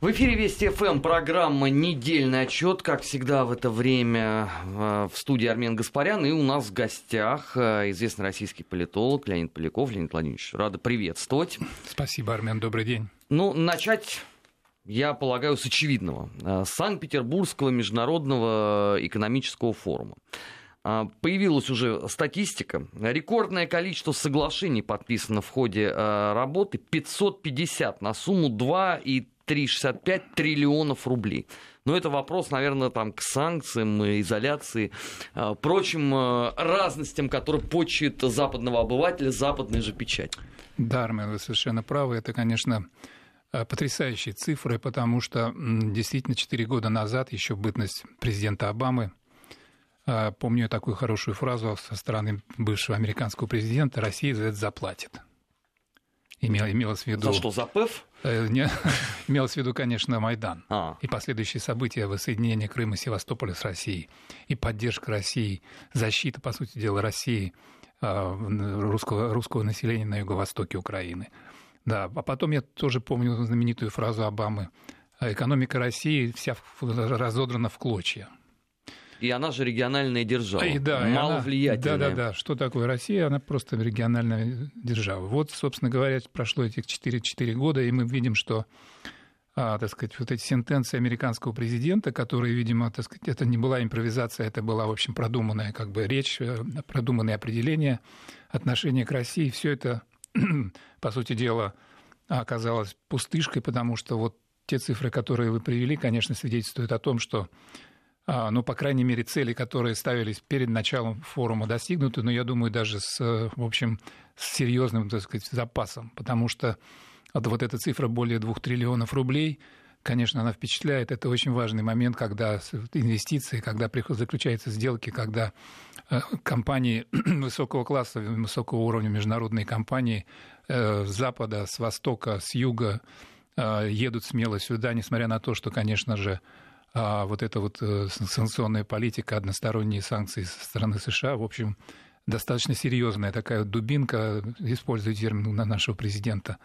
В эфире Вести ФМ программа «Недельный отчет». Как всегда в это время э, в студии Армен Гаспарян. И у нас в гостях э, известный российский политолог Леонид Поляков. Леонид Владимирович, рада приветствовать. Спасибо, Армен, добрый день. Ну, начать, я полагаю, с очевидного. Э, Санкт-Петербургского международного экономического форума. Появилась уже статистика. Рекордное количество соглашений подписано в ходе работы. 550 на сумму 2,3 3,65 триллионов рублей. Но это вопрос, наверное, там, к санкциям, изоляции, а, прочим а, разностям, которые почуют западного обывателя, западной же печать. Да, Армен, вы совершенно правы. Это, конечно, потрясающие цифры, потому что действительно 4 года назад, еще бытность президента Обамы, помню такую хорошую фразу со стороны бывшего американского президента, Россия за это заплатит имел, имелось в виду... За что, за ПЭФ? Э, не, имелось в виду, конечно, Майдан а. и последующие события воссоединения Крыма и Севастополя с Россией, и поддержка России, защита, по сути дела, России, э, русского, русского населения на юго-востоке Украины. Да, а потом я тоже помню знаменитую фразу Обамы «Экономика России вся разодрана в клочья» и она же региональная держава, и, да, маловлиятельная. Да, да, да. Что такое Россия? Она просто региональная держава. Вот, собственно говоря, прошло этих 4, 4 года, и мы видим, что а, так сказать, вот эти сентенции американского президента, которые, видимо, так сказать, это не была импровизация, это была, в общем, продуманная как бы речь, э, продуманное определение отношения к России, все это, по сути дела, оказалось пустышкой, потому что вот те цифры, которые вы привели, конечно, свидетельствуют о том, что ну, по крайней мере, цели, которые ставились перед началом форума, достигнуты, но я думаю, даже с, в общем, с серьезным, так сказать, запасом, потому что вот эта цифра более двух триллионов рублей, конечно, она впечатляет. Это очень важный момент, когда инвестиции, когда заключаются сделки, когда э, компании высокого класса, высокого уровня, международные компании э, с запада, с востока, с юга э, едут смело сюда, несмотря на то, что, конечно же, а вот эта вот э, санкционная политика, односторонние санкции со стороны США, в общем, достаточно серьезная такая дубинка, используя термин на нашего президента.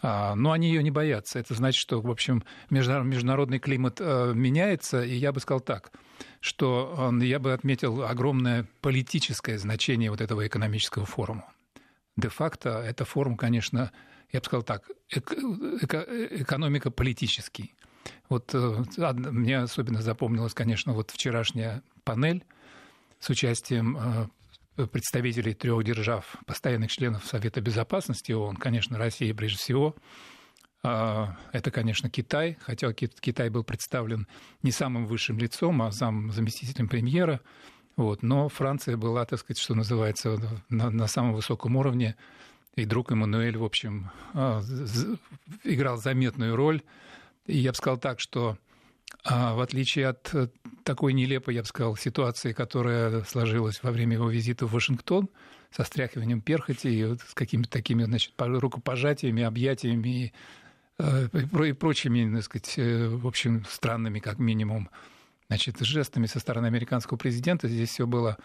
А, но они ее не боятся. Это значит, что, в общем, международный климат э, меняется, и я бы сказал так, что я бы отметил огромное политическое значение вот этого экономического форума. Де-факто это форум, конечно, я бы сказал так, экономика политический. Вот э, мне особенно запомнилась, конечно, вот вчерашняя панель с участием э, представителей трех держав, постоянных членов Совета Безопасности ООН, конечно, Россия прежде всего. А, это, конечно, Китай, хотя Китай был представлен не самым высшим лицом, а зам, заместителем премьера. Вот. Но Франция была, так сказать, что называется, на, на самом высоком уровне. И друг Эммануэль, в общем, а, играл заметную роль и я бы сказал так, что а, в отличие от э, такой нелепой, я бы сказал, ситуации, которая сложилась во время его визита в Вашингтон, со стряхиванием перхоти и вот с какими-то такими значит, рукопожатиями, объятиями и, э, прочими, так сказать, э, в общем, странными, как минимум, значит, жестами со стороны американского президента, здесь все было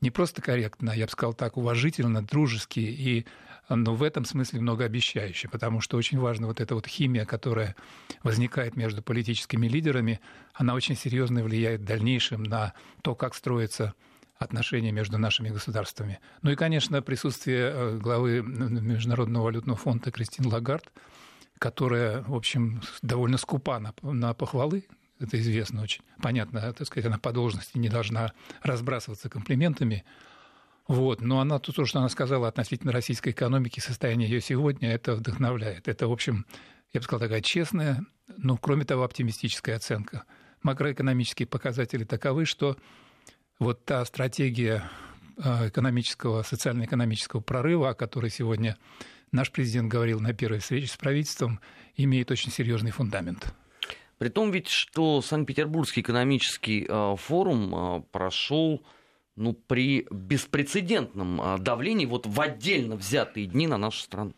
не просто корректно, я бы сказал так, уважительно, дружески и но в этом смысле многообещающе, потому что очень важна вот эта вот химия, которая возникает между политическими лидерами, она очень серьезно влияет в дальнейшем на то, как строятся отношения между нашими государствами. Ну и, конечно, присутствие э, главы Международного валютного фонда Кристин Лагард, которая, в общем, довольно скупа на, на похвалы, это известно очень. Понятно, так сказать, она по должности не должна разбрасываться комплиментами, вот. Но она, то, что она сказала относительно российской экономики, состояние ее сегодня, это вдохновляет. Это, в общем, я бы сказал, такая честная, но, кроме того, оптимистическая оценка. Макроэкономические показатели таковы, что вот та стратегия а, экономического, социально-экономического прорыва, о которой сегодня наш президент говорил на первой встрече с правительством, имеет очень серьезный фундамент. При том ведь, что Санкт-Петербургский экономический а, форум а, прошел ну, при беспрецедентном а, давлении вот в отдельно взятые дни на нашу страну.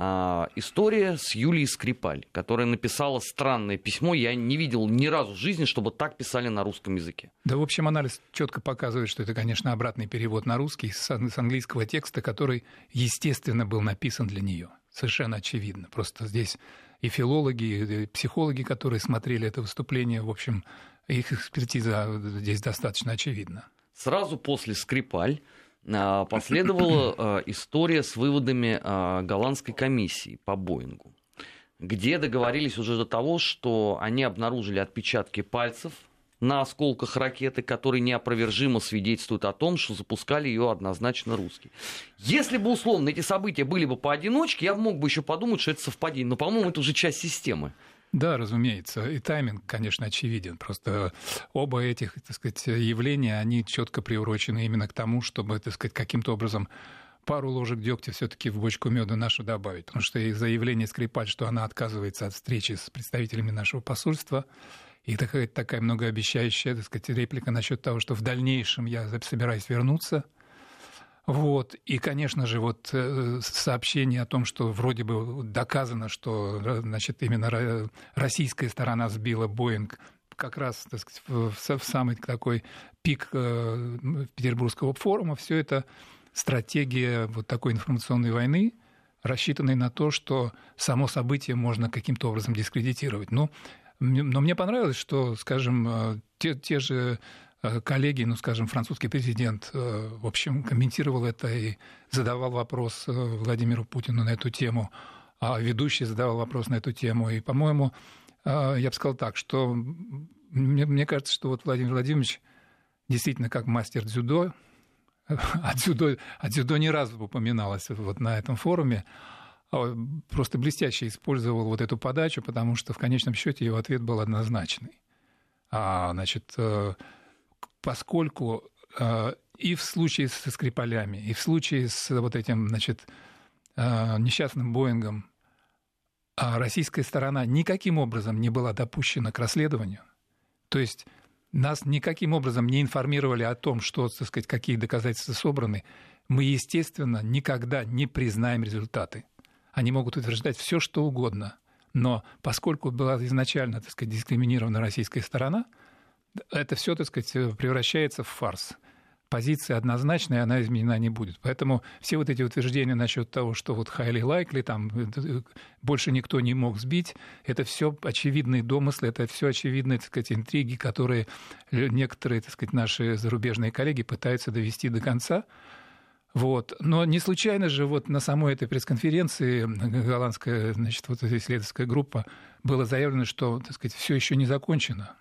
А, история с Юлией Скрипаль, которая написала странное письмо. Я не видел ни разу в жизни, чтобы так писали на русском языке. Да, в общем, анализ четко показывает, что это, конечно, обратный перевод на русский с английского текста, который, естественно, был написан для нее. Совершенно очевидно. Просто здесь и филологи, и психологи, которые смотрели это выступление, в общем, их экспертиза здесь достаточно очевидна. Сразу после Скрипаль а, последовала а, история с выводами а, голландской комиссии по Боингу, где договорились уже до того, что они обнаружили отпечатки пальцев на осколках ракеты, которые неопровержимо свидетельствуют о том, что запускали ее однозначно русские. Если бы, условно, эти события были бы поодиночке, я мог бы еще подумать, что это совпадение. Но, по-моему, это уже часть системы. Да, разумеется. И тайминг, конечно, очевиден. Просто оба этих, так сказать, явления, они четко приурочены именно к тому, чтобы, так сказать, каким-то образом пару ложек дегтя все-таки в бочку меда нашу добавить. Потому что и заявление Скрипаль, что она отказывается от встречи с представителями нашего посольства, и такая, такая многообещающая, так сказать, реплика насчет того, что в дальнейшем я собираюсь вернуться – вот. И, конечно же, вот э, сообщение о том, что вроде бы доказано, что значит, именно российская сторона сбила Боинг как раз так сказать, в, самый такой пик э, Петербургского форума, все это стратегия вот такой информационной войны, рассчитанной на то, что само событие можно каким-то образом дискредитировать. Но, но мне понравилось, что, скажем, э, те, те же Э, коллеги, ну, скажем, французский президент, э, в общем, комментировал это и задавал вопрос э, Владимиру Путину на эту тему, а ведущий задавал вопрос на эту тему. И, по-моему, я бы сказал так, что мне, мне кажется, что вот Владимир Владимирович действительно как мастер дзюдо, а дзюдо, а дзюдо не раз упоминалось вот на этом форуме, а просто блестяще использовал вот эту подачу, потому что в конечном счете его ответ был однозначный. А, значит, поскольку э, и в случае со Скрипалями, и в случае с вот этим, значит, э, несчастным Боингом, а российская сторона никаким образом не была допущена к расследованию, то есть нас никаким образом не информировали о том, что, так сказать, какие доказательства собраны, мы, естественно, никогда не признаем результаты. Они могут утверждать все, что угодно, но поскольку была изначально, так сказать, дискриминирована российская сторона – это все, так сказать, превращается в фарс. Позиция однозначная, она изменена не будет. Поэтому все вот эти утверждения насчет того, что вот highly likely, там больше никто не мог сбить, это все очевидные домыслы, это все очевидные, так сказать, интриги, которые некоторые, так сказать, наши зарубежные коллеги пытаются довести до конца. Вот. Но не случайно же вот на самой этой пресс-конференции голландская значит, вот эта исследовательская группа было заявлено, что так сказать, все еще не закончено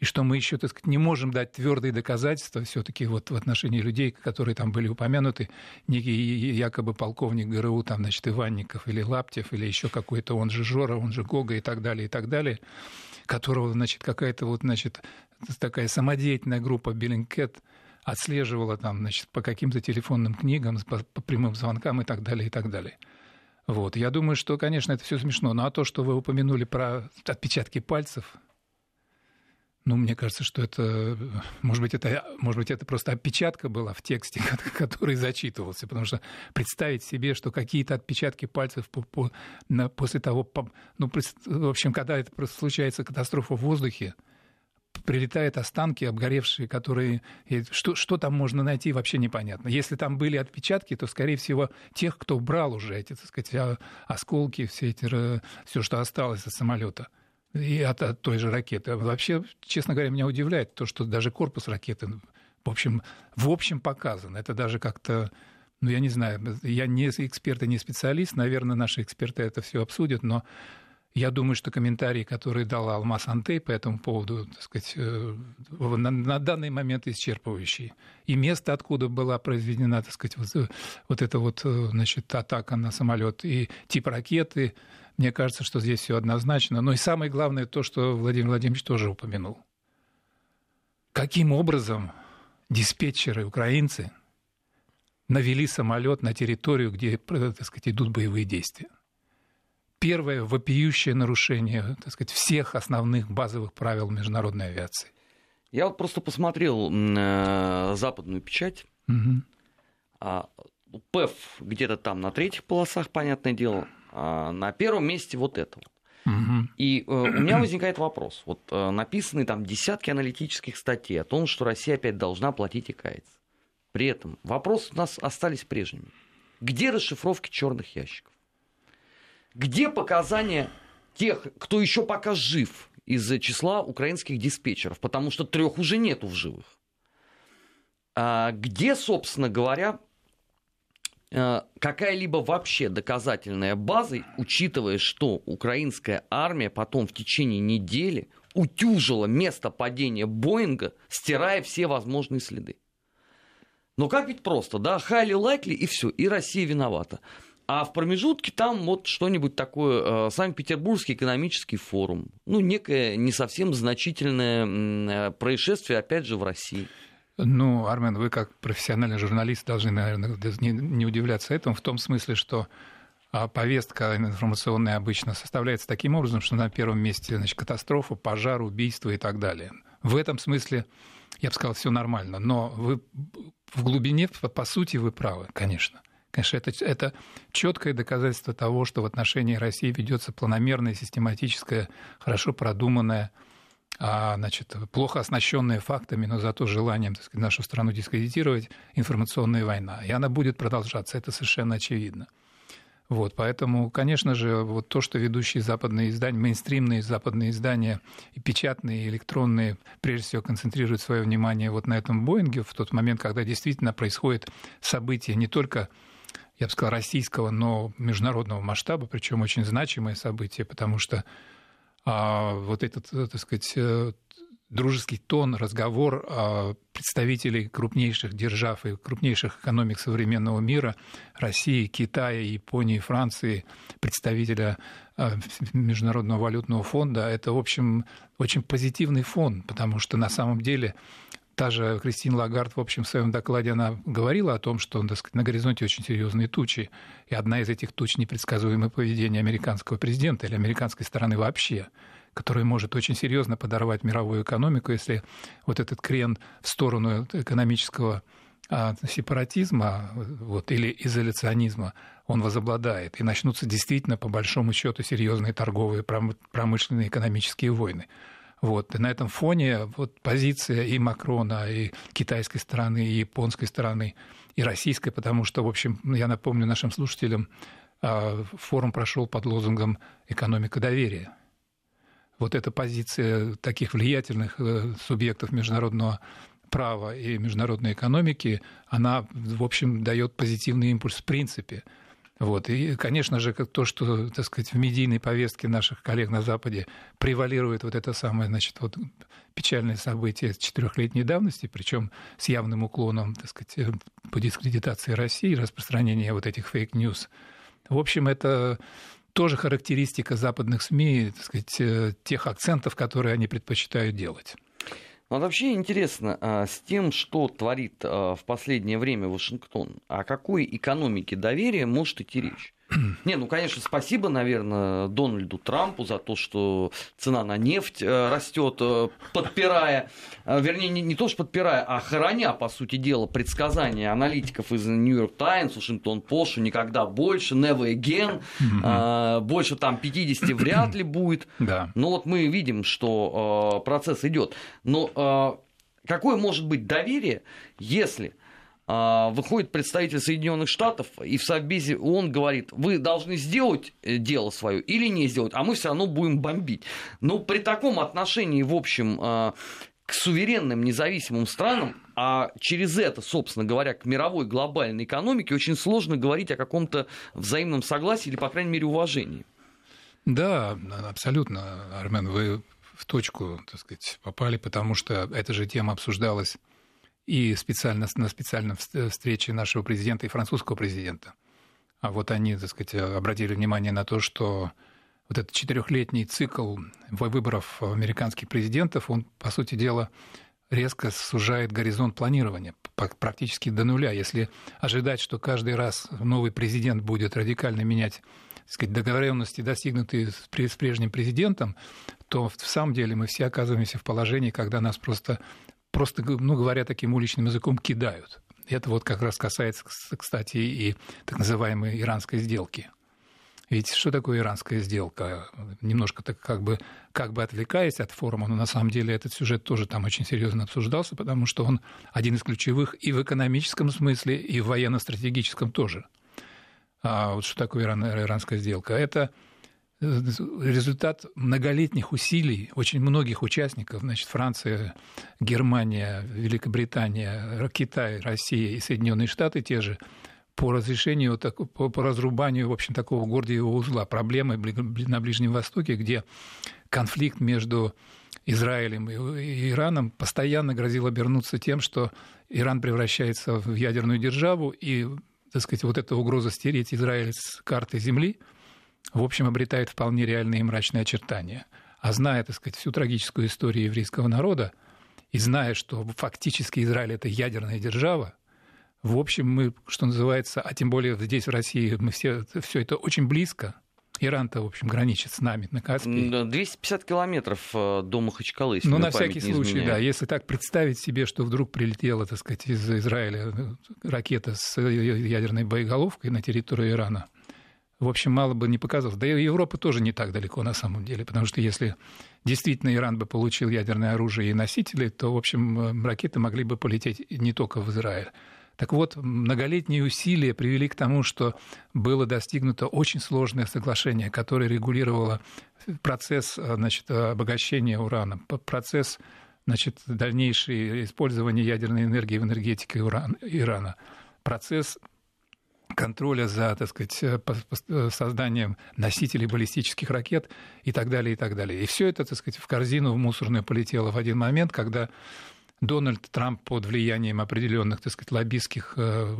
и что мы еще, так сказать, не можем дать твердые доказательства все-таки вот в отношении людей, которые там были упомянуты, некий якобы полковник ГРУ, там, значит, Иванников или Лаптев, или еще какой-то, он же Жора, он же Гога и так далее, и так далее, которого, значит, какая-то вот, значит, такая самодеятельная группа Биллингкет отслеживала там, значит, по каким-то телефонным книгам, по, по прямым звонкам и так далее, и так далее. Вот. Я думаю, что, конечно, это все смешно. Ну а то, что вы упомянули про отпечатки пальцев, ну, мне кажется, что это, может быть, это, может быть, это просто опечатка была в тексте, который зачитывался, потому что представить себе, что какие-то отпечатки пальцев по, по, на, после того, ну, в общем, когда это просто случается катастрофа в воздухе, прилетают останки обгоревшие, которые... Что, что там можно найти, вообще непонятно. Если там были отпечатки, то, скорее всего, тех, кто брал уже эти, так сказать, осколки, все эти, все, что осталось от самолета – и от, от той же ракеты. Вообще, честно говоря, меня удивляет то, что даже корпус ракеты, в общем, в общем показан. Это даже как-то, ну, я не знаю, я не эксперт и не специалист, наверное, наши эксперты это все обсудят, но я думаю, что комментарии, которые дал Алмаз Антей по этому поводу, так сказать, э, на, на данный момент исчерпывающие. И место, откуда была произведена, так сказать, вот, вот эта вот, э, значит, атака на самолет, и тип ракеты, мне кажется, что здесь все однозначно. Но и самое главное то, что Владимир Владимирович тоже упомянул. Каким образом диспетчеры украинцы навели самолет на территорию, где, так сказать, идут боевые действия? Первое вопиющее нарушение, так сказать, всех основных базовых правил международной авиации. Я вот просто посмотрел э, западную печать. Угу. А, ПЭФ где-то там на третьих полосах, понятное дело. А, на первом месте вот это вот. И э, у меня возникает вопрос. Вот э, написаны там десятки аналитических статей о том, что Россия опять должна платить и каяться. При этом вопросы у нас остались прежними. Где расшифровки черных ящиков? Где показания тех, кто еще пока жив из числа украинских диспетчеров, потому что трех уже нету в живых. А где, собственно говоря, э, какая-либо вообще доказательная база, учитывая, что украинская армия потом в течение недели утюжила место падения Боинга, стирая все возможные следы. Но как ведь просто, да, highly likely и все, и Россия виновата. А в промежутке там вот что-нибудь такое, э, Санкт-Петербургский экономический форум. Ну, некое не совсем значительное э, происшествие, опять же, в России. Ну, Армен, вы как профессиональный журналист должны, наверное, не, удивляться этому, в том смысле, что а, повестка информационная обычно составляется таким образом, что на первом месте значит, катастрофа, пожар, убийство и так далее. В этом смысле, я бы сказал, все нормально. Но вы в глубине, по сути, вы правы, конечно. Конечно, это, это четкое доказательство того, что в отношении России ведется планомерная, систематическая, хорошо продуманная, а, значит, плохо оснащенная фактами, но зато желанием так сказать, нашу страну дискредитировать информационная война. И она будет продолжаться, это совершенно очевидно. Вот, поэтому, конечно же, вот то, что ведущие западные издания, мейнстримные западные издания, и печатные, и электронные, прежде всего концентрируют свое внимание вот на этом Боинге в тот момент, когда действительно происходит событие не только я бы сказал, российского, но международного масштаба, причем очень значимое событие, потому что а, вот этот, так сказать, э, дружеский тон, разговор а, представителей крупнейших держав и крупнейших экономик современного мира, России, Китая, Японии, Франции, представителя а, Международного валютного фонда, это, в общем, очень позитивный фон, потому что на самом деле та же Кристина Лагард, в общем, в своем докладе она говорила о том, что сказать, на горизонте очень серьезные тучи. И одна из этих туч – непредсказуемое поведение американского президента или американской стороны вообще которое может очень серьезно подорвать мировую экономику, если вот этот крен в сторону экономического а, сепаратизма вот, или изоляционизма, он возобладает, и начнутся действительно, по большому счету, серьезные торговые, промышленные, экономические войны. Вот. И на этом фоне вот позиция и Макрона, и китайской стороны, и японской стороны, и российской, потому что, в общем, я напомню нашим слушателям, а, форум прошел под лозунгом «Экономика доверия». Вот эта позиция таких влиятельных э, субъектов международного права и международной экономики, она, в общем, дает позитивный импульс в принципе – вот. И, конечно же, то, что, так сказать, в медийной повестке наших коллег на Западе превалирует вот это самое, значит, вот печальное событие четырехлетней давности, причем с явным уклоном, так сказать, э, по дискредитации России, распространение вот этих fake news. В общем, это тоже характеристика западных СМИ, так сказать, э, тех акцентов, которые они предпочитают делать. Ну, вообще интересно, а, с тем, что творит а, в последнее время Вашингтон, о какой экономике доверия может идти речь? Не, ну, конечно, спасибо, наверное, Дональду Трампу за то, что цена на нефть э, растет, э, подпирая, э, вернее, не, не то, что подпирая, а хороня, по сути дела, предсказания аналитиков из Нью-Йорк Таймс, Вашингтон Пост, никогда больше, never again, mm-hmm. больше там 50 вряд ли будет. Да. Но вот мы видим, что процесс идет. Но какое может быть доверие, если выходит представитель Соединенных Штатов, и в Совбезе он говорит, вы должны сделать э, дело свое или не сделать, а мы все равно будем бомбить. Но при таком отношении, в общем, а, к суверенным независимым странам, а через это, собственно говоря, к мировой глобальной экономике, очень сложно говорить о каком-то взаимном согласии или, по крайней мере, уважении. Да, абсолютно, Армен, вы в точку, так сказать, попали, потому что эта же тема обсуждалась и специально, на специальной встрече нашего президента и французского президента. А вот они, так сказать, обратили внимание на то, что вот этот четырехлетний цикл выборов американских президентов, он, по сути дела, резко сужает горизонт планирования практически до нуля. Если ожидать, что каждый раз новый президент будет радикально менять так сказать, договоренности, достигнутые с прежним президентом, то в самом деле мы все оказываемся в положении, когда нас просто просто, ну, говоря таким уличным языком, кидают. Это вот как раз касается, кстати, и так называемой иранской сделки. Ведь что такое иранская сделка? Немножко так как бы, как бы отвлекаясь от форума, но на самом деле этот сюжет тоже там очень серьезно обсуждался, потому что он один из ключевых и в экономическом смысле, и в военно-стратегическом тоже. А вот что такое иран, иранская сделка? Это результат многолетних усилий очень многих участников, значит, Франция, Германия, Великобритания, Китай, Россия и Соединенные Штаты те же, по разрешению, по, разрубанию, в общем, такого гордиевого узла, проблемы на Ближнем Востоке, где конфликт между Израилем и Ираном постоянно грозил обернуться тем, что Иран превращается в ядерную державу, и, так сказать, вот эта угроза стереть Израиль с карты Земли, в общем, обретает вполне реальные и мрачные очертания. А зная, так сказать, всю трагическую историю еврейского народа, и зная, что фактически Израиль – это ядерная держава, в общем, мы, что называется, а тем более здесь, в России, мы все, все это очень близко. Иран-то, в общем, граничит с нами на Каспии. 250 километров э, до Махачкалы, если Ну, на всякий случай, изменяет. да. Если так представить себе, что вдруг прилетела, так сказать, из Израиля ракета с ядерной боеголовкой на территорию Ирана, в общем, мало бы не показалось. Да и Европа тоже не так далеко на самом деле, потому что если действительно Иран бы получил ядерное оружие и носители, то, в общем, э, ракеты могли бы полететь не только в Израиль. Так вот, многолетние усилия привели к тому, что было достигнуто очень сложное соглашение, которое регулировало процесс значит, обогащения урана, процесс значит, дальнейшее использование ядерной энергии в энергетике Ирана, процесс контроля за, так сказать, созданием носителей баллистических ракет и так далее, и так далее. И все это, так сказать, в корзину в мусорную полетело в один момент, когда Дональд Трамп под влиянием определенных, так сказать, лоббистских э,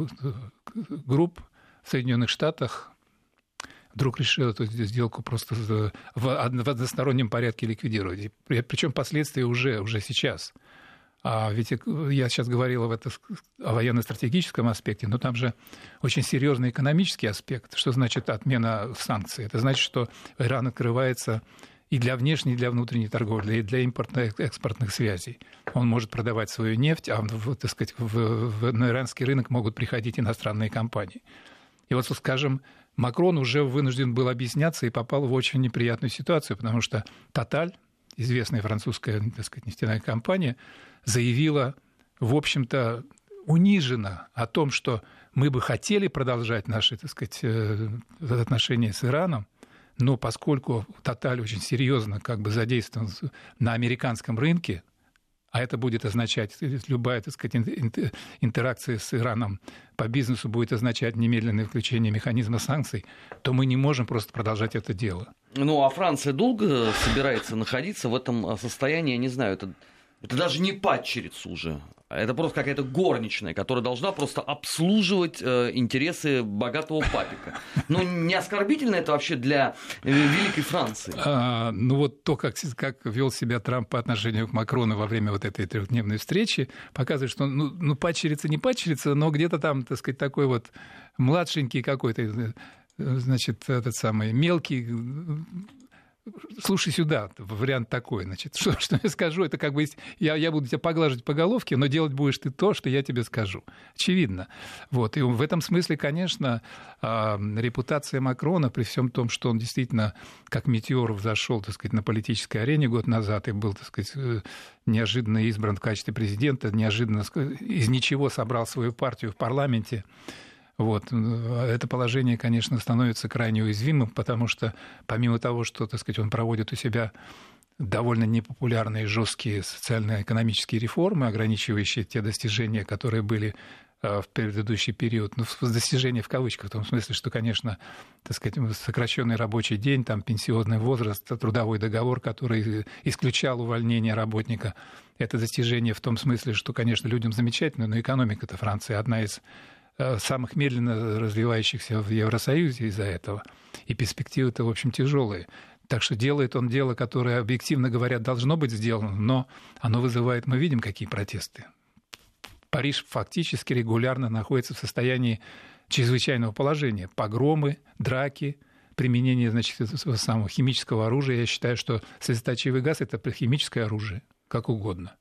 групп в Соединенных Штатах вдруг решил эту сделку просто в одностороннем порядке ликвидировать. Причем последствия уже, уже сейчас. А ведь я сейчас говорил об это, о военно-стратегическом аспекте, но там же очень серьезный экономический аспект. Что значит отмена санкций? Это значит, что Иран открывается и для внешней, и для внутренней торговли, и для импортно-экспортных связей. Он может продавать свою нефть, а так сказать, в, в, на иранский рынок могут приходить иностранные компании. И вот, скажем, Макрон уже вынужден был объясняться и попал в очень неприятную ситуацию, потому что Тоталь, известная французская так сказать, нефтяная компания, заявила, в общем-то, униженно о том, что мы бы хотели продолжать наши так сказать, э, отношения с Ираном, но поскольку Тоталь очень серьезно как бы задействован на американском рынке, а это будет означать, любая, так сказать, интеракция с Ираном по бизнесу будет означать немедленное включение механизма санкций, то мы не можем просто продолжать это дело. Ну, а Франция долго собирается находиться в этом состоянии, я не знаю, это, это даже не падчерица уже. Это просто какая-то горничная, которая должна просто обслуживать э, интересы богатого папика. Ну, не оскорбительно это вообще для э, Великой Франции? А, ну, вот то, как, как вел себя Трамп по отношению к Макрону во время вот этой трехдневной встречи, показывает, что, ну, ну падчерица не падчерица, но где-то там, так сказать, такой вот младшенький какой-то, э, значит, этот самый мелкий слушай сюда, вариант такой, значит, что, что я скажу, это как бы я, я буду тебя поглаживать по головке, но делать будешь ты то, что я тебе скажу. Очевидно. Вот. И в этом смысле, конечно, репутация Макрона, при всем том, что он действительно как метеор взошел, так сказать, на политической арене год назад и был, так сказать, э, неожиданно избран в качестве президента, неожиданно из ничего собрал свою партию в парламенте, вот. Это положение, конечно, становится крайне уязвимым, потому что помимо того, что, так сказать, он проводит у себя довольно непопулярные жесткие социально-экономические реформы, ограничивающие те достижения, которые были э, в предыдущий период, ну, достижения в кавычках, в том смысле, что, конечно, так сказать, сокращенный рабочий день, там, пенсионный возраст, трудовой договор, который исключал увольнение работника, это достижение в том смысле, что, конечно, людям замечательно, но экономика-то Франции одна из Э, самых медленно развивающихся в Евросоюзе из-за этого. И перспективы-то, в общем, тяжелые. Так что делает он дело, которое, объективно говоря, должно быть сделано, но оно вызывает, мы видим, какие протесты. Париж фактически регулярно находится в состоянии чрезвычайного положения. Погромы, драки, применение значит, этого самого химического оружия. Я считаю, что слезоточивый газ – это химическое оружие, как угодно.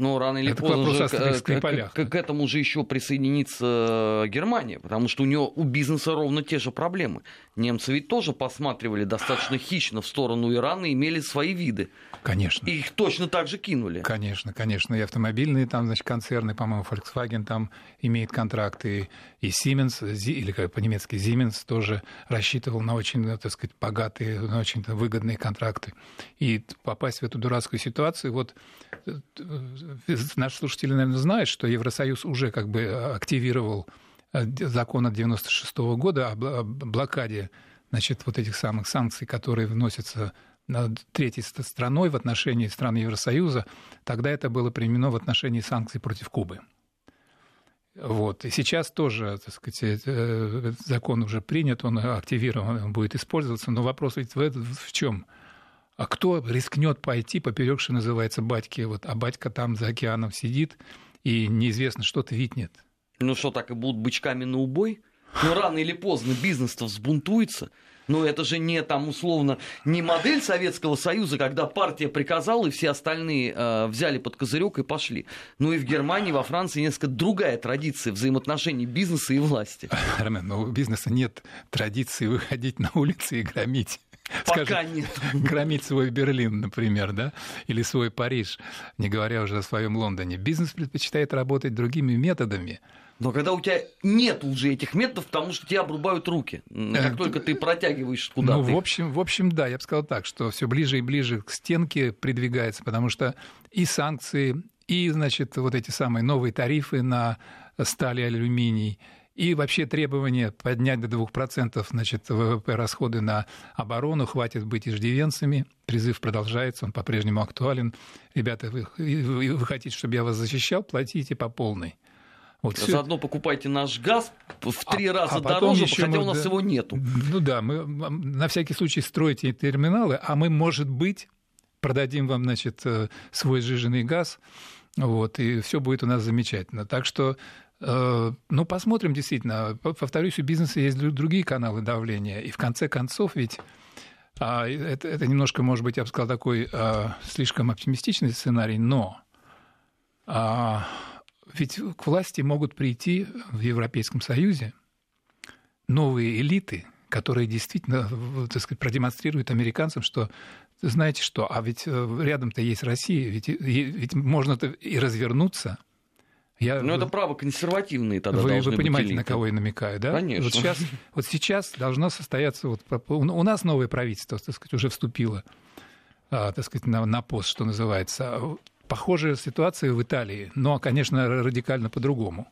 Но рано или Это поздно же, к, к, к, к этому же еще присоединится Германия, потому что у нее у бизнеса ровно те же проблемы. Немцы ведь тоже посматривали достаточно хищно в сторону Ирана и имели свои виды. Конечно. И их точно так же кинули. Конечно, конечно. И автомобильные там, значит, концерны, по-моему, Volkswagen там имеет контракты, и Siemens, или как по-немецки Siemens тоже рассчитывал на очень, так сказать, богатые, на очень выгодные контракты. И попасть в эту дурацкую ситуацию, вот э, наши слушатели, наверное, знают, что Евросоюз уже как бы активировал э, закон от 96 года о блокаде значит, вот этих самых санкций, которые вносятся третьей страной в отношении стран Евросоюза, тогда это было применено в отношении санкций против Кубы. Вот. И сейчас тоже, так сказать, э, закон уже принят, он активирован, он будет использоваться, но вопрос ведь в, в чем? А кто рискнет пойти поперек, что называется, батьки, вот, а батька там за океаном сидит, и неизвестно, что-то витнет. Ну что, так и будут бычками на убой? Ну, рано или поздно бизнес-то взбунтуется. Но это же не там условно не модель Советского Союза, когда партия приказала, и все остальные э, взяли под козырек и пошли. Ну и в Германии, во Франции несколько другая традиция взаимоотношений бизнеса и власти. Армен, но у бизнеса нет традиции выходить на улицы и громить. Пока Скажем, нет. Громить свой Берлин, например, да, или свой Париж, не говоря уже о своем Лондоне. Бизнес предпочитает работать другими методами. Но когда у тебя нет уже этих методов, потому что тебе обрубают руки, как только ты протягиваешь куда-то. Ну, в общем, в общем, да, я бы сказал так, что все ближе и ближе к стенке придвигается, потому что и санкции, и, значит, вот эти самые новые тарифы на стали алюминий, и вообще требование поднять до 2% значит, ВВП расходы на оборону, хватит быть иждивенцами. Призыв продолжается, он по-прежнему актуален. Ребята, вы, вы хотите, чтобы я вас защищал, платите по полной. Вот Заодно все... покупайте наш газ в три а, раза а дороже, хотя мы, у нас да, его нету. Ну да, мы на всякий случай строите терминалы, а мы, может быть, продадим вам, значит, э, свой сжиженный газ, вот, и все будет у нас замечательно. Так что ну, посмотрим действительно. Повторюсь, у бизнеса есть другие каналы давления. И в конце концов ведь а, это, это немножко, может быть, я бы сказал, такой а, слишком оптимистичный сценарий, но а, ведь к власти могут прийти в Европейском Союзе новые элиты, которые действительно, так сказать, продемонстрируют американцам, что знаете что, а ведь э, рядом-то есть Россия, ведь, ведь можно и развернуться. Я, Но это право консервативные тогда Вы, должны вы понимаете, быть на кого я намекаю, да? Конечно. Вот сейчас, вот сейчас должно состояться... Вот, у нас новое правительство, так сказать, уже вступило а, так сказать, на, на пост, что называется. Похожая ситуация в Италии, но, конечно, радикально по-другому.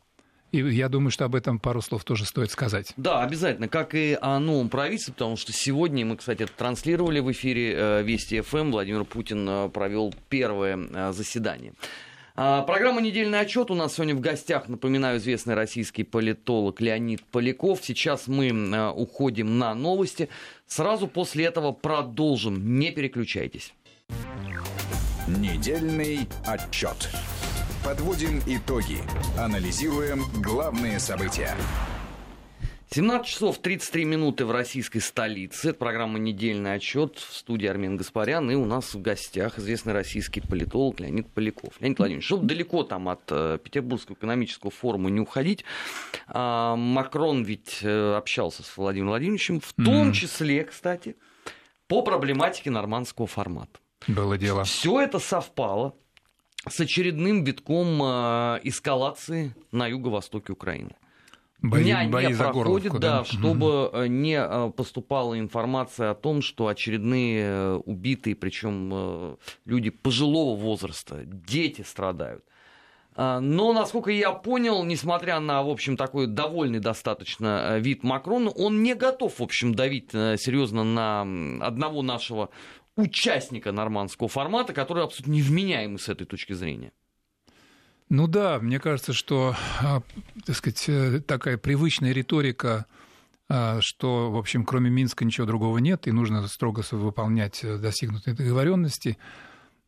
И я думаю, что об этом пару слов тоже стоит сказать. Да, обязательно, как и о новом правительстве, потому что сегодня мы, кстати, это транслировали в эфире э, Вести ФМ. Владимир Путин э, провел первое э, заседание. А, программа «Недельный отчет». У нас сегодня в гостях, напоминаю, известный российский политолог Леонид Поляков. Сейчас мы уходим на новости. Сразу после этого продолжим. Не переключайтесь. Недельный отчет. Подводим итоги. Анализируем главные события. 17 часов 33 минуты в российской столице. Это программа «Недельный отчет» в студии Армен Гаспарян. И у нас в гостях известный российский политолог Леонид Поляков. Леонид Владимирович, чтобы далеко там от э, Петербургского экономического форума не уходить, э, Макрон ведь э, общался с Владимиром Владимировичем, в том числе, кстати, по проблематике нормандского формата. Было дело. Все это совпало с очередным витком э, эскалации на юго-востоке Украины. Бои, Дня бои не проходит, горловку, да, да, чтобы mm не э, поступала информация о том, что очередные э, убитые, причем люди пожилого возраста, дети страдают. А, но, насколько я понял, несмотря на, в общем, такой довольный достаточно вид Макрона, он не готов, в общем, давить серьезно на одного нашего участника нормандского формата, который абсолютно невменяемый с этой точки зрения. Ну да, мне кажется, что, а, так сказать, э, такая привычная риторика, а, что, в общем, кроме Минска ничего другого нет, и нужно строго выполнять э, достигнутые договоренности.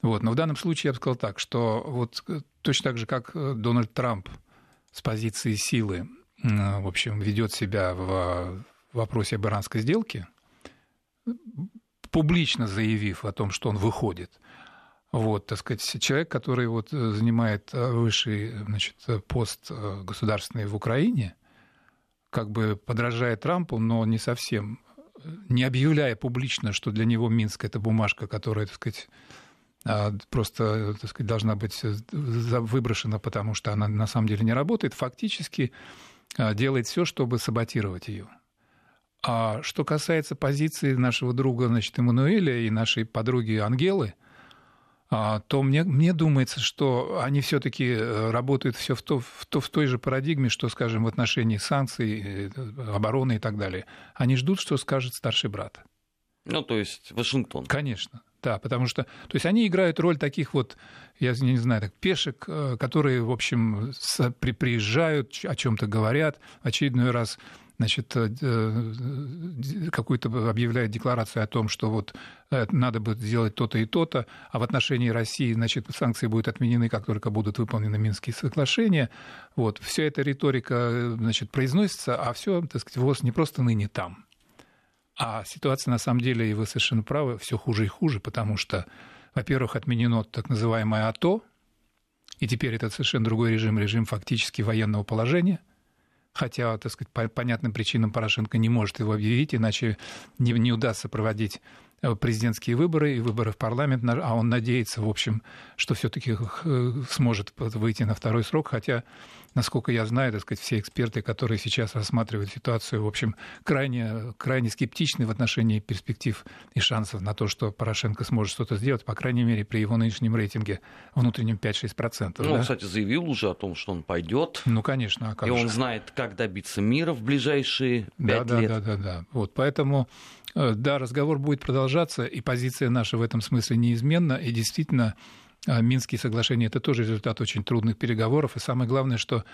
Вот. Но в данном случае я бы сказал так, что вот э, точно так же, как Дональд Трамп с позиции силы, в общем, ведет себя в вопросе об иранской сделке, публично заявив о том, что он выходит, Вот, так сказать, человек, который вот занимает высший значит, пост государственный в Украине, как бы подражает Трампу, но не совсем, не объявляя публично, что для него Минск это бумажка, которая, так сказать, а, просто так сказать, должна быть выброшена, потому что она на самом деле не работает, фактически а, делает все, чтобы саботировать ее. А что касается позиции нашего друга, значит, Эммануэля и нашей подруги Ангелы, то мне, мне думается, что они все-таки э, работают все в, то, в, то, в той же парадигме, что, скажем, в отношении санкций, э, обороны и так далее. Они ждут, что скажет старший брат. Ну, то есть Вашингтон. Конечно. Да, потому что, то есть они играют роль таких вот, я не знаю, так, пешек, э, которые, в общем, при, приезжают, о чем-то говорят, очередной раз значит, э, э, какую-то объявляют декларацию о том, что вот надо будет сделать то-то и то-то, а в отношении России, значит, санкции будут отменены, как только будут выполнены Минские соглашения. Вот. Вся эта риторика, значит, произносится, а все, так сказать, ВОЗ не просто ныне там, а ситуация на самом деле, и вы совершенно правы, все хуже и хуже, потому что, во-первых, отменено так называемое АТО, и теперь это совершенно другой режим, режим фактически военного положения – хотя, так сказать, по понятным причинам Порошенко не может его объявить, иначе не, не удастся проводить президентские выборы и выборы в парламент, а он надеется, в общем, что все-таки э, сможет выйти на второй срок, хотя насколько я знаю, так сказать, все эксперты, которые сейчас рассматривают ситуацию, в общем, крайне, крайне скептичны в отношении перспектив и шансов на то, что Порошенко сможет что-то сделать, по крайней мере, при его нынешнем рейтинге внутреннем 5-6%. Ну, да? он, кстати, заявил уже о том, что он пойдет. Ну, конечно. А и он знает, как добиться мира в ближайшие пять да, лет. Да, да, да, да. Вот, поэтому, э, да, разговор будет продолжаться, и позиция наша в этом смысле неизменна, и действительно а Минские соглашения – это тоже результат очень трудных переговоров. И самое главное, что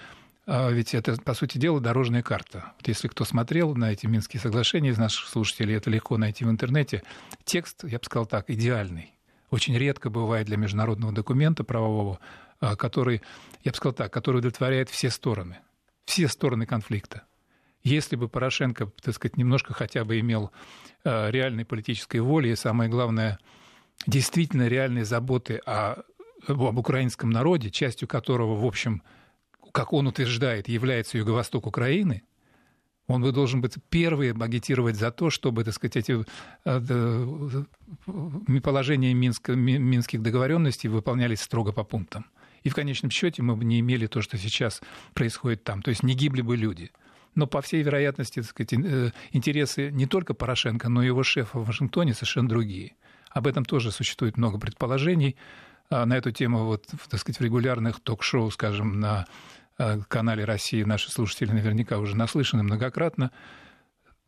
а, ведь это, по сути дела, дорожная карта. Вот если кто смотрел на эти Минские соглашения из наших слушателей, это легко найти в интернете. Текст, я бы сказал так, идеальный. Очень редко бывает для международного документа правового, который, я бы сказал так, который удовлетворяет все стороны, все стороны конфликта. Если бы Порошенко, так сказать, немножко хотя бы имел реальной политической воли, и самое главное – действительно реальные заботы о, об украинском народе, частью которого, в общем, как он утверждает, является юго-восток Украины, он бы должен быть первый агитировать за то, чтобы, так сказать, эти э, положения Минска, минских договоренностей выполнялись строго по пунктам. И в конечном счете мы бы не имели то, что сейчас происходит там. То есть не гибли бы люди. Но, по всей вероятности, так сказать, э, интересы не только Порошенко, но и его шефа в Вашингтоне совершенно другие. Об этом тоже существует много предположений. А на эту тему вот, так сказать, в регулярных ток-шоу, скажем, на а, канале России наши слушатели наверняка уже наслышаны многократно.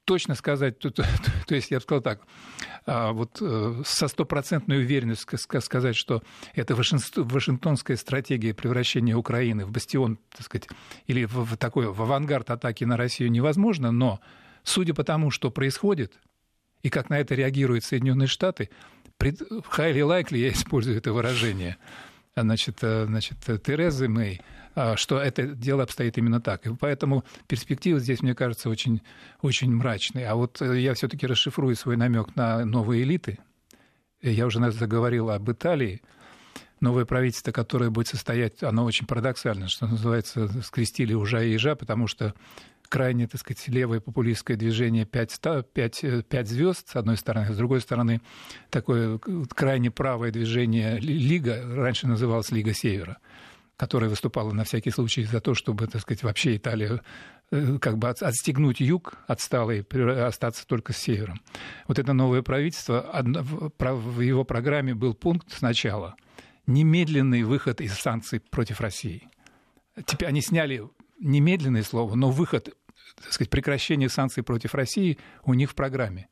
Точно сказать, то, то, то есть я бы сказал так, а, вот э, со стопроцентной уверенностью сказать, что это вашингтонская стратегия превращения Украины в бастион, так сказать, или в, в такой в авангард атаки на Россию невозможно, но судя по тому, что происходит, и как на это реагируют Соединенные Штаты, highly likely, я использую это выражение, значит, э, значит, Терезы Мэй, а, что это дело обстоит именно так. И поэтому перспектива здесь, мне кажется, очень, очень мрачной. А вот э, я все-таки расшифрую свой намек на новые элиты. Я уже заговорил об Италии. Новое правительство, которое будет состоять, оно очень парадоксально, что называется, скрестили ужа и ежа, потому что крайне, так сказать, левое популистское движение «Пять, пять, пять звезд» с одной стороны, с другой стороны такое крайне правое движение «Лига», раньше называлась «Лига Севера», которая выступала на всякий случай за то, чтобы, так сказать, вообще Италию э, как бы отстегнуть юг отсталый, остаться только с севером. Вот это новое правительство, в его программе был пункт сначала немедленный выход из санкций против России. Теперь они сняли немедленное слово, но выход так сказать, прекращение санкций против России у них в программе.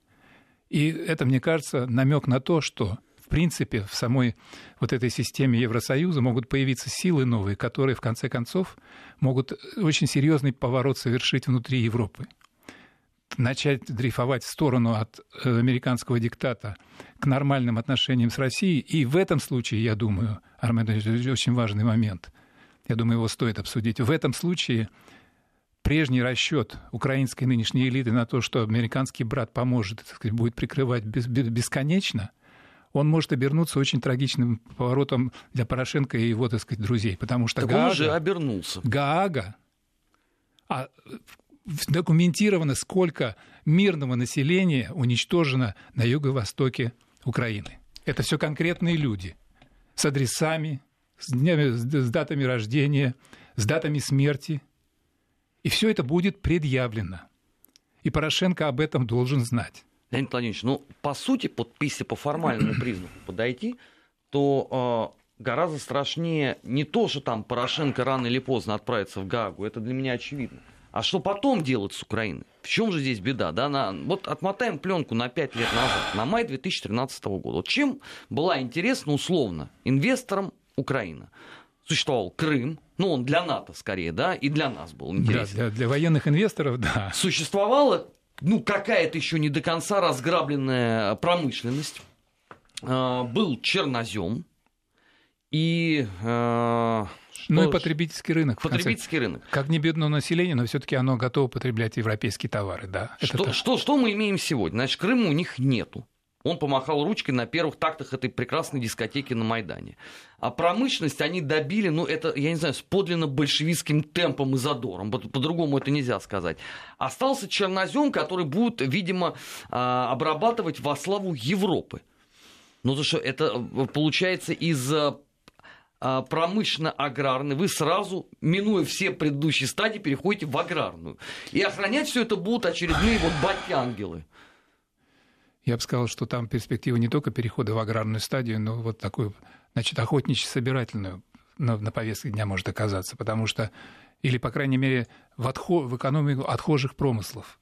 И это, мне кажется, намек на то, что в принципе, в самой вот этой системе Евросоюза могут появиться силы новые, которые, в конце концов, могут очень серьезный поворот совершить внутри Европы. Начать дрейфовать в сторону от э, американского диктата к нормальным отношениям с Россией. И в этом случае, я думаю, Армен, очень важный момент. Я думаю, его стоит обсудить. В этом случае прежний расчет украинской нынешней элиты на то, что американский брат поможет, сказать, будет прикрывать бесконечно, он может обернуться очень трагичным поворотом для Порошенко и его, так сказать, друзей. Потому что так Гаага, он уже обернулся. Гаага, а документировано, сколько мирного населения уничтожено на юго-востоке Украины. Это все конкретные люди с адресами, с, днями, с датами рождения, с датами смерти. И все это будет предъявлено. И Порошенко об этом должен знать. Леонид Владимирович, ну, по сути, под, если по формальному признаку подойти, то э, гораздо страшнее не то, что там Порошенко рано или поздно отправится в Гаагу, это для меня очевидно. А что потом делать с Украиной? В чем же здесь беда? Да, на, вот отмотаем пленку на 5 лет назад, на май 2013 года. Вот чем была интересна условно инвесторам Украина? Существовал Крым, ну, он для НАТО скорее, да, и для нас был интересен. Да, для, для военных инвесторов, да. Существовала, ну, какая-то еще не до конца разграбленная промышленность. А, был чернозем. И э, ну и потребительский рынок. Потребительский рынок. Как не бедное население, но все-таки оно готово потреблять европейские товары, да. Что, что, что мы имеем сегодня? Значит, Крыма у них нету. Он помахал ручкой на первых тактах этой прекрасной дискотеки на Майдане. А промышленность они добили, ну, это, я не знаю, с подлинно большевистским темпом и задором. По-другому это нельзя сказать. Остался чернозем, который будут, видимо, а, обрабатывать во славу Европы. Ну, то что это э, получается из а, промышленно-аграрный, вы сразу, минуя все предыдущие стадии, переходите в аграрную. И охранять все это будут очередные вот батьянгелы. Я бы сказал, что там перспектива не только перехода в аграрную стадию, но вот такую, значит, охотничьи-собирательную на, на повестке дня может оказаться, потому что, или, по крайней мере, в, отход, в экономику отхожих промыслов.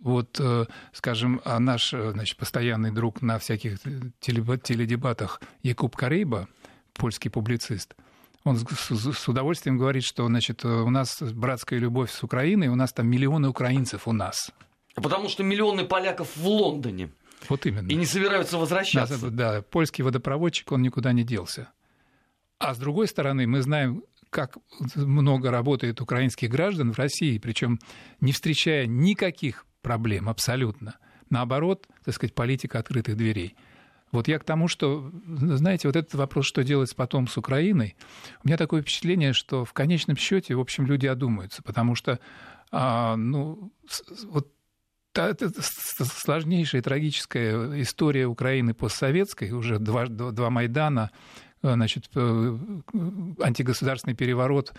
Вот, э, скажем, а наш э, значит, постоянный друг на всяких теледебатах Якуб Карейба – польский публицист. Он с удовольствием говорит, что значит, у нас братская любовь с Украиной, у нас там миллионы украинцев у нас. Потому что миллионы поляков в Лондоне. Вот именно. И не собираются возвращаться. Да, да, польский водопроводчик, он никуда не делся. А с другой стороны, мы знаем, как много работает украинских граждан в России, причем не встречая никаких проблем абсолютно. Наоборот, так сказать, политика открытых дверей – вот я к тому, что, знаете, вот этот вопрос, что делать потом с Украиной, у меня такое впечатление, что в конечном счете, в общем, люди одумаются, потому что, а, ну, вот это сложнейшая трагическая история Украины постсоветской, уже два, два Майдана, значит, э, антигосударственный переворот,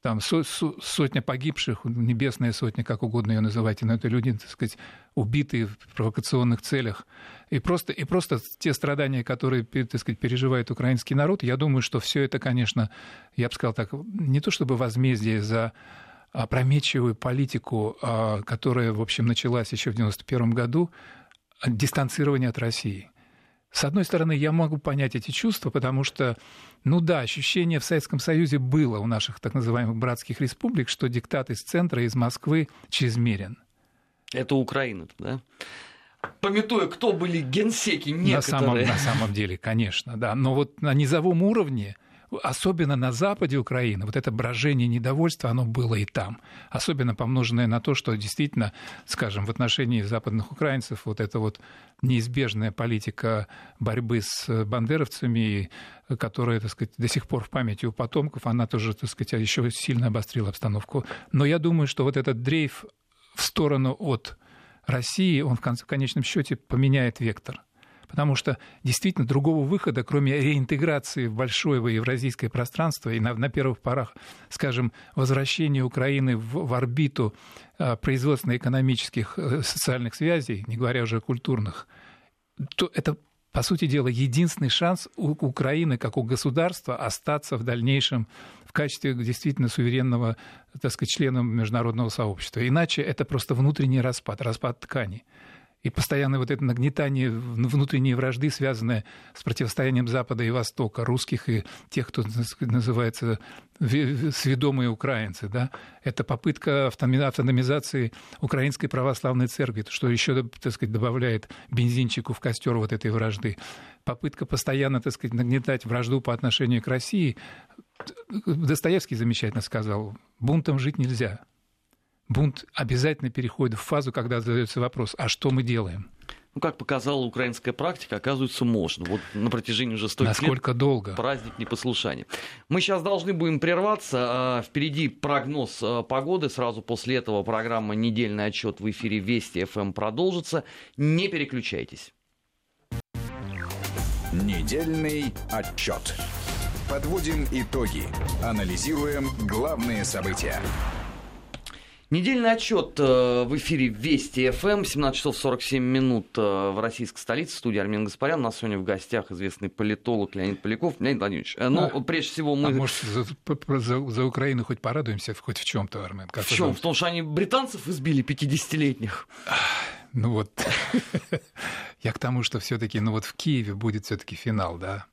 там сотня погибших, небесная сотня, как угодно ее называйте, но это люди, так сказать, убитые в провокационных целях. И просто, и просто те страдания, которые, так сказать, переживает украинский народ, я думаю, что все это, конечно, я бы сказал так, не то чтобы возмездие за опрометчивую политику, а, которая, в общем, началась еще в 1991 году, дистанцирование от России – с одной стороны, я могу понять эти чувства, потому что, ну да, ощущение в Советском Союзе было у наших так называемых братских республик, что диктат из центра, из Москвы чрезмерен. Это Украина, да? Пометуя, кто были генсеки некоторые. На самом, на самом деле, конечно, да. Но вот на низовом уровне особенно на западе Украины, вот это брожение недовольства, оно было и там. Особенно помноженное на то, что действительно, скажем, в отношении западных украинцев вот эта вот неизбежная политика борьбы с бандеровцами, которая, так сказать, до сих пор в памяти у потомков, она тоже, так сказать, еще сильно обострила обстановку. Но я думаю, что вот этот дрейф в сторону от России, он в конечном счете поменяет вектор потому что действительно другого выхода, кроме реинтеграции в большое евразийское пространство и на, на первых порах, скажем, возвращения Украины в, в орбиту а, производственно-экономических э, социальных связей, не говоря уже о культурных, то это по сути дела, единственный шанс у Украины как у государства остаться в дальнейшем в качестве действительно суверенного, так сказать, члена международного сообщества. Иначе это просто внутренний распад, распад ткани и постоянное вот это нагнетание внутренней вражды, связанное с противостоянием Запада и Востока, русских и тех, кто называется сведомые украинцы, да, это попытка автономизации Украинской Православной Церкви, что еще, так сказать, добавляет бензинчику в костер вот этой вражды. Попытка постоянно, так сказать, нагнетать вражду по отношению к России. Достоевский замечательно сказал, бунтом жить нельзя, бунт обязательно переходит в фазу, когда задается вопрос, а что мы делаем? Ну, как показала украинская практика, оказывается, можно. Вот на протяжении уже стольких Насколько лет долго? праздник непослушания. Мы сейчас должны будем прерваться. А, впереди прогноз а, погоды. Сразу после этого программа «Недельный отчет» в эфире Вести ФМ продолжится. Не переключайтесь. Недельный отчет. Подводим итоги. Анализируем главные события. Недельный отчет э, в эфире Вести ФМ, 17 часов 47 минут э, в российской столице, студия Армин Гаспарян. У нас сегодня в гостях известный политолог Леонид Поляков. Леонид Владимирович, э, ну, а, прежде всего мы... А может, за, за, за Украину хоть порадуемся хоть в чем то Армен? Как в чем? В том, что они британцев избили 50-летних? Ну вот, я к тому, что все таки ну вот в Киеве будет все таки финал, да?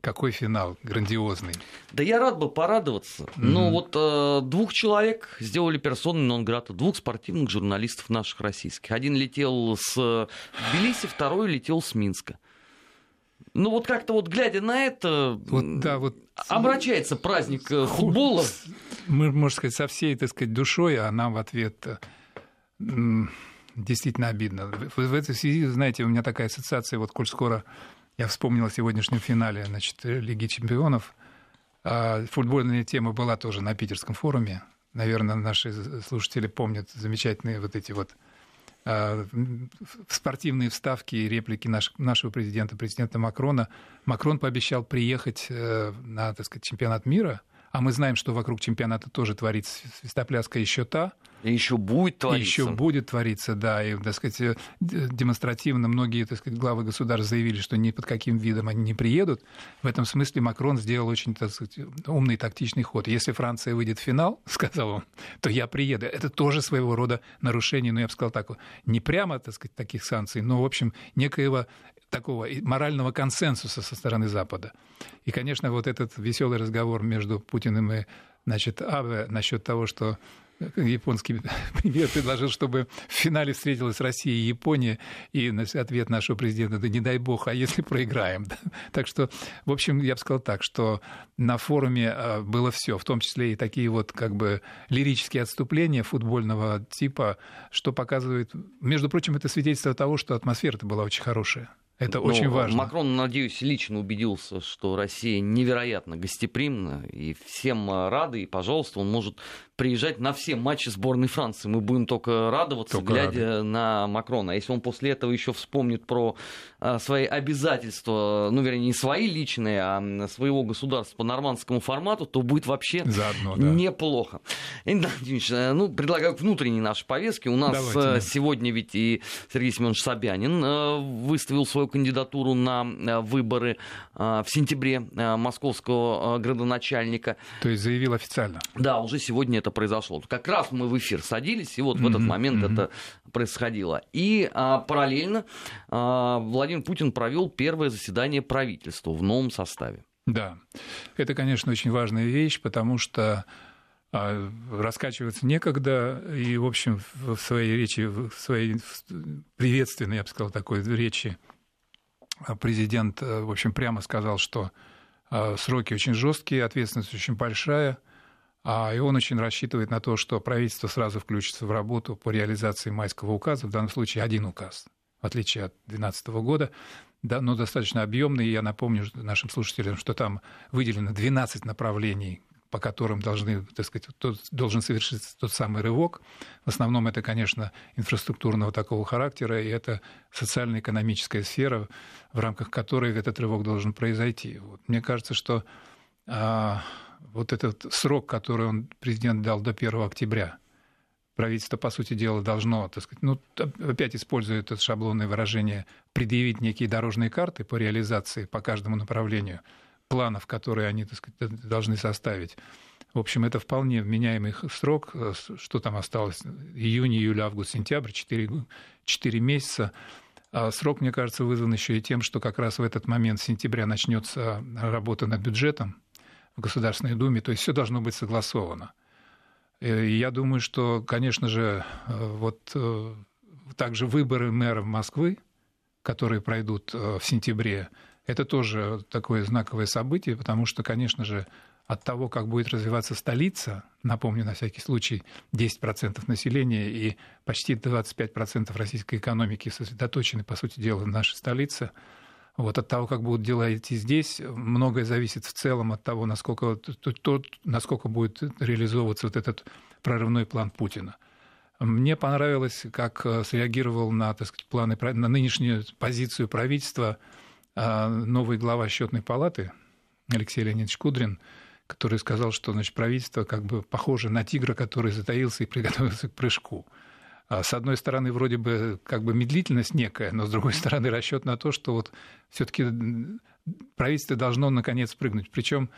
Какой финал грандиозный. Да я рад бы порадоваться. Mm-hmm. Но вот э, двух человек сделали персоны нон-грата, двух спортивных журналистов наших российских. Один летел с Тбилиси, второй летел с Минска. Ну вот как-то вот глядя на это, вот, да, вот обращается праздник э, футбола. Мы, можно сказать, со всей, так сказать, душой, а нам в ответ действительно обидно. В, в этой связи, знаете, у меня такая ассоциация, вот коль скоро я вспомнил о сегодняшнем финале значит, Лиги чемпионов. А футбольная тема была тоже на Питерском форуме. Наверное, наши слушатели помнят замечательные вот эти вот а, спортивные вставки и реплики нашего президента, президента Макрона. Макрон пообещал приехать э, на так сказать, чемпионат мира – а мы знаем, что вокруг чемпионата тоже творится свистопляска еще та. И еще будет твориться. Еще будет твориться, да. И, так сказать, э, демонстративно многие, так сказать, главы государств заявили, что ни под каким видом они не приедут. В этом смысле Макрон сделал очень, так сказать, умный тактичный ход. Если Франция выйдет в финал, сказал он, то я приеду. Это тоже своего рода нарушение, ну, я бы сказал так, не прямо, так сказать, таких санкций, но, в общем, некоего такого морального консенсуса со стороны Запада. И, конечно, вот этот веселый разговор между Путиным и значит, Аве насчет того, что японский премьер предложил, чтобы в финале встретилась Россия и Япония, и ответ нашего президента, да не дай бог, а если проиграем? Так что, в общем, я бы сказал так, что на форуме а, было все, в том числе и такие вот как бы лирические отступления футбольного типа, что показывает, между прочим, это свидетельство того, что атмосфера-то была очень хорошая. Это Но очень важно. Макрон, надеюсь, лично убедился, что Россия невероятно гостеприимна, и всем рады, и, пожалуйста, он может приезжать на все матчи сборной Франции. Мы будем только радоваться, только глядя рады. на Макрона. А если он после этого еще вспомнит про а, свои обязательства, ну, вернее, не свои личные, а своего государства по нормандскому формату, то будет вообще Заодно, да. неплохо. Э, ну, предлагаю к внутренней нашей повестке. У нас Давайте, э, сегодня ведь и Сергей Семенович Собянин э, выставил свою кандидатуру на выборы в сентябре московского градоначальника. То есть заявил официально? Да, уже сегодня это это произошло. Как раз мы в эфир садились, и вот mm-hmm. в этот момент mm-hmm. это происходило. И а, параллельно а, Владимир Путин провел первое заседание правительства в новом составе. Да, это, конечно, очень важная вещь, потому что а, раскачиваться некогда, и, в общем, в своей речи, в своей приветственной, я бы сказал, такой речи а, президент, э, в общем, прямо сказал, что а, сроки очень жесткие, ответственность очень большая, и он очень рассчитывает на то, что правительство сразу включится в работу по реализации майского указа, в данном случае один указ, в отличие от 2012 года, да, но достаточно объемный. Я напомню нашим слушателям, что там выделено 12 направлений, по которым должны, так сказать, тот, должен совершиться тот самый рывок. В основном это, конечно, инфраструктурного такого характера, и это социально-экономическая сфера, в рамках которой этот рывок должен произойти. Вот. Мне кажется, что а, вот этот срок, который он, президент дал до 1 октября, правительство, по сути дела, должно, так сказать, ну, опять используя это шаблонное выражение, предъявить некие дорожные карты по реализации по каждому направлению планов, которые они, так сказать, должны составить. В общем, это вполне вменяемый срок. Что там осталось? Июнь, июль, август, сентябрь, 4, 4 месяца. А срок, мне кажется, вызван еще и тем, что как раз в этот момент сентября начнется работа над бюджетом в Государственной Думе, то есть все должно быть согласовано. И я думаю, что, конечно же, э, вот э, также выборы мэра Москвы, которые пройдут э, в сентябре, Это тоже такое знаковое событие, потому что, конечно же, от того, как будет развиваться столица, напомню на всякий случай, 10% населения и почти 25% российской экономики сосредоточены, по сути дела, в нашей столице. Вот от того, как будут дела идти здесь, многое зависит в целом от того, насколько, то, насколько будет реализовываться вот этот прорывной план Путина. Мне понравилось, как э, среагировал на, так сказать, планы, на нынешнюю позицию правительства а, новый глава счетной палаты Алексей Леонидович Кудрин, который сказал, что значит, правительство как бы похоже на тигра, который затаился и приготовился к прыжку. А с одной стороны, вроде бы как бы медлительность некая, но с другой стороны расчет на то, что вот все-таки правительство должно наконец прыгнуть. Причем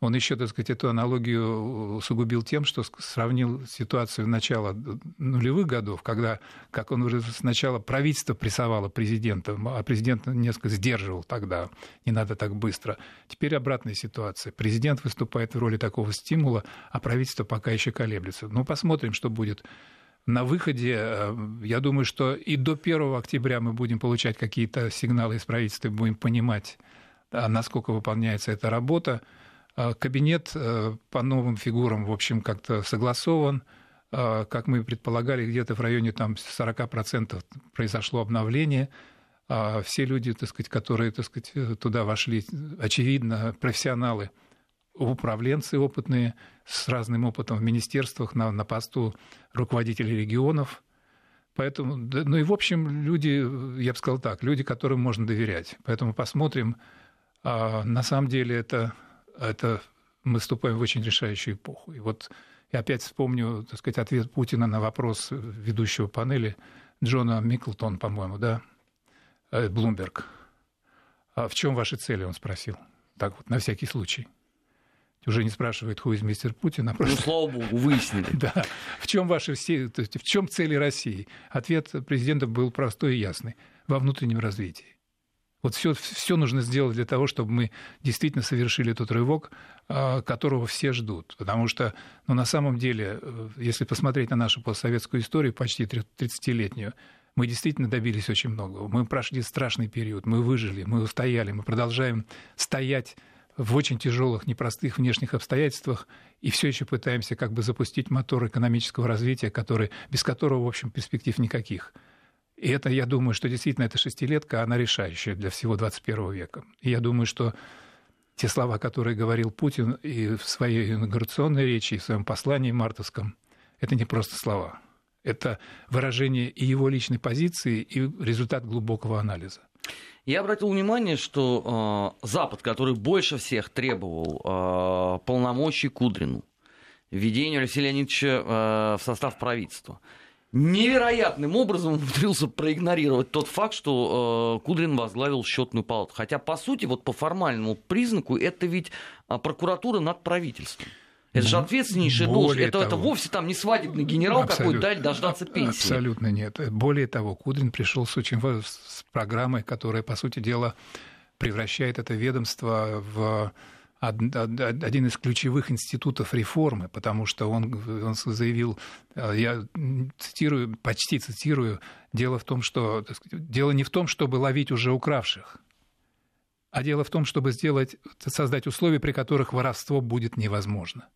он еще, так сказать, эту аналогию усугубил тем, что сравнил ситуацию начала нулевых годов, когда, как он выразился, сначала правительство прессовало президента, а президент несколько сдерживал тогда, не надо так быстро. Теперь обратная ситуация. Президент выступает в роли такого стимула, а правительство пока еще колеблется. Ну, посмотрим, что будет на выходе, э, я думаю, что и до 1 октября мы будем получать какие-то сигналы из правительства, будем понимать, насколько выполняется эта работа. А, кабинет э, по новым фигурам, в общем, как-то согласован. Как мы предполагали, где-то в районе там, 40% произошло обновление. А, все люди, так сказать, которые так сказать, туда вошли, очевидно, профессионалы, управленцы опытные, с разным опытом в министерствах, на, на посту руководителей регионов. Поэтому, ну и в общем, люди, я бы сказал так, люди, которым можно доверять. Поэтому посмотрим. На самом деле это это мы вступаем в очень решающую эпоху. И вот я опять вспомню, так сказать, ответ Путина на вопрос ведущего панели Джона Миклтон, по-моему, да, Блумберг. А в чем ваши цели, он спросил. Так вот, на всякий случай. Уже не спрашивает, хуй из мистер Путин, а просто... Ну, слава богу, выяснили. да. В чем ваши все... То есть в чем цели России? Ответ президента был простой и ясный. Во внутреннем развитии. Вот все, все нужно сделать для того, чтобы мы действительно совершили тот рывок, а, которого все ждут. Потому что, ну, на самом деле, э, если посмотреть на нашу постсоветскую историю, почти 30-летнюю, мы действительно добились очень многого. Мы прошли страшный период, мы выжили, мы устояли, мы продолжаем стоять в очень тяжелых, непростых внешних обстоятельствах и все еще пытаемся как бы запустить мотор экономического развития, который, без которого, в общем, перспектив никаких. И это, я думаю, что действительно эта шестилетка, она решающая для всего 21 века. И я думаю, что те слова, которые говорил Путин и в своей инаугурационной речи, и в своем послании мартовском, это не просто слова. Это выражение и его личной позиции, и результат глубокого анализа. Я обратил внимание, что э, Запад, который больше всех требовал э, полномочий Кудрину, введению Алексея Леонидовича э, в состав правительства, невероятным образом умудрился проигнорировать тот факт, что э, Кудрин возглавил счетную палату. Хотя, по сути, вот по формальному признаку, это ведь прокуратура над правительством. Это же ответственнейшая должность. Это, это вовсе там не свадебный генерал какой-то, дали дождаться пенсии. Абсолютно нет. Более того, Кудрин пришел с очень с программой, которая, по сути дела, превращает это ведомство в один из ключевых институтов реформы, потому что он, он заявил, э, я цитирую, почти цитирую, дело в том, что сказать, дело не в том, чтобы ловить уже укравших, а дело в том, чтобы сделать, создать условия, при которых воровство будет невозможно.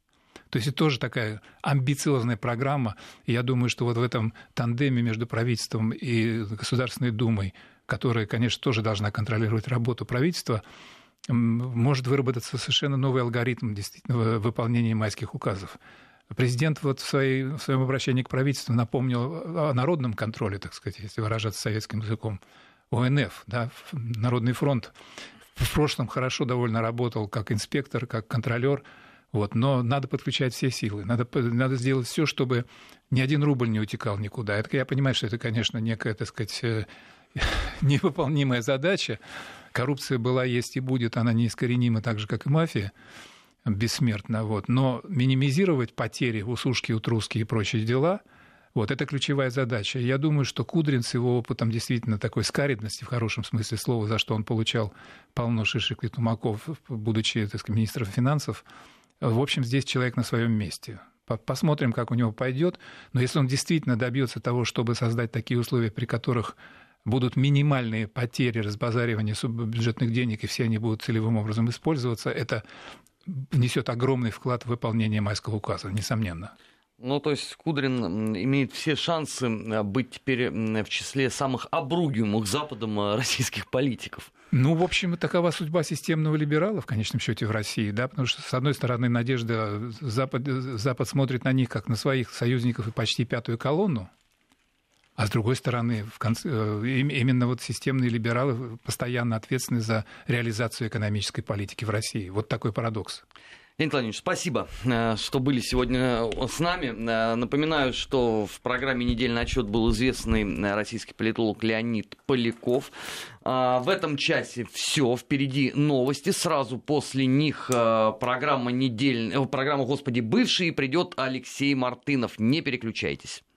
То есть это тоже такая амбициозная программа. И я думаю, что вот в этом тандеме между правительством и Государственной Думой, которая, конечно, тоже должна контролировать работу правительства, может выработаться совершенно новый алгоритм действительно выполнения майских указов. Президент вот в, своей, в своем обращении к правительству напомнил о народном контроле, так сказать, если выражаться советским языком, ОНФ, да, Народный фронт. В прошлом хорошо довольно работал как инспектор, как контролер, вот, но надо подключать все силы, надо, надо сделать все, чтобы ни один рубль не утекал никуда. Это, я понимаю, что это, конечно, некая, так сказать, э, невыполнимая задача. Коррупция была, есть и будет, она неискоренима так же, как и мафия бессмертна. Вот. Но минимизировать потери, усушки, утруски и прочие дела – вот, это ключевая задача. Я думаю, что Кудрин с его опытом действительно такой скаридности, в хорошем смысле слова, за что он получал полно шишек и тумаков, будучи так сказать, министром финансов, в общем, здесь человек на своем месте. Посмотрим, как у него пойдет. Но если он действительно добьется того, чтобы создать такие условия, при которых будут минимальные потери разбазаривания бюджетных денег, и все они будут целевым образом использоваться, это внесет огромный вклад в выполнение майского указа, несомненно. Ну, то есть Кудрин имеет все шансы быть теперь в числе самых обругиваемых Западом э, российских политиков. Ну, в общем, такова судьба системного либерала, в конечном счете, в России, да, потому что, с одной стороны, надежда, Запад, Запад смотрит на них как на своих союзников и почти пятую колонну, а с другой стороны, в конце, э, именно вот системные либералы постоянно ответственны за реализацию экономической политики в России. Вот такой парадокс. Леонид Владимирович, спасибо, э, что были сегодня э, с нами. Напоминаю, что в программе «Недельный отчет» был известный российский политолог Леонид Поляков. В этом часе все. Впереди новости. Сразу после них программа, недель... программа «Господи, бывшие» придет Алексей Мартынов. Не переключайтесь.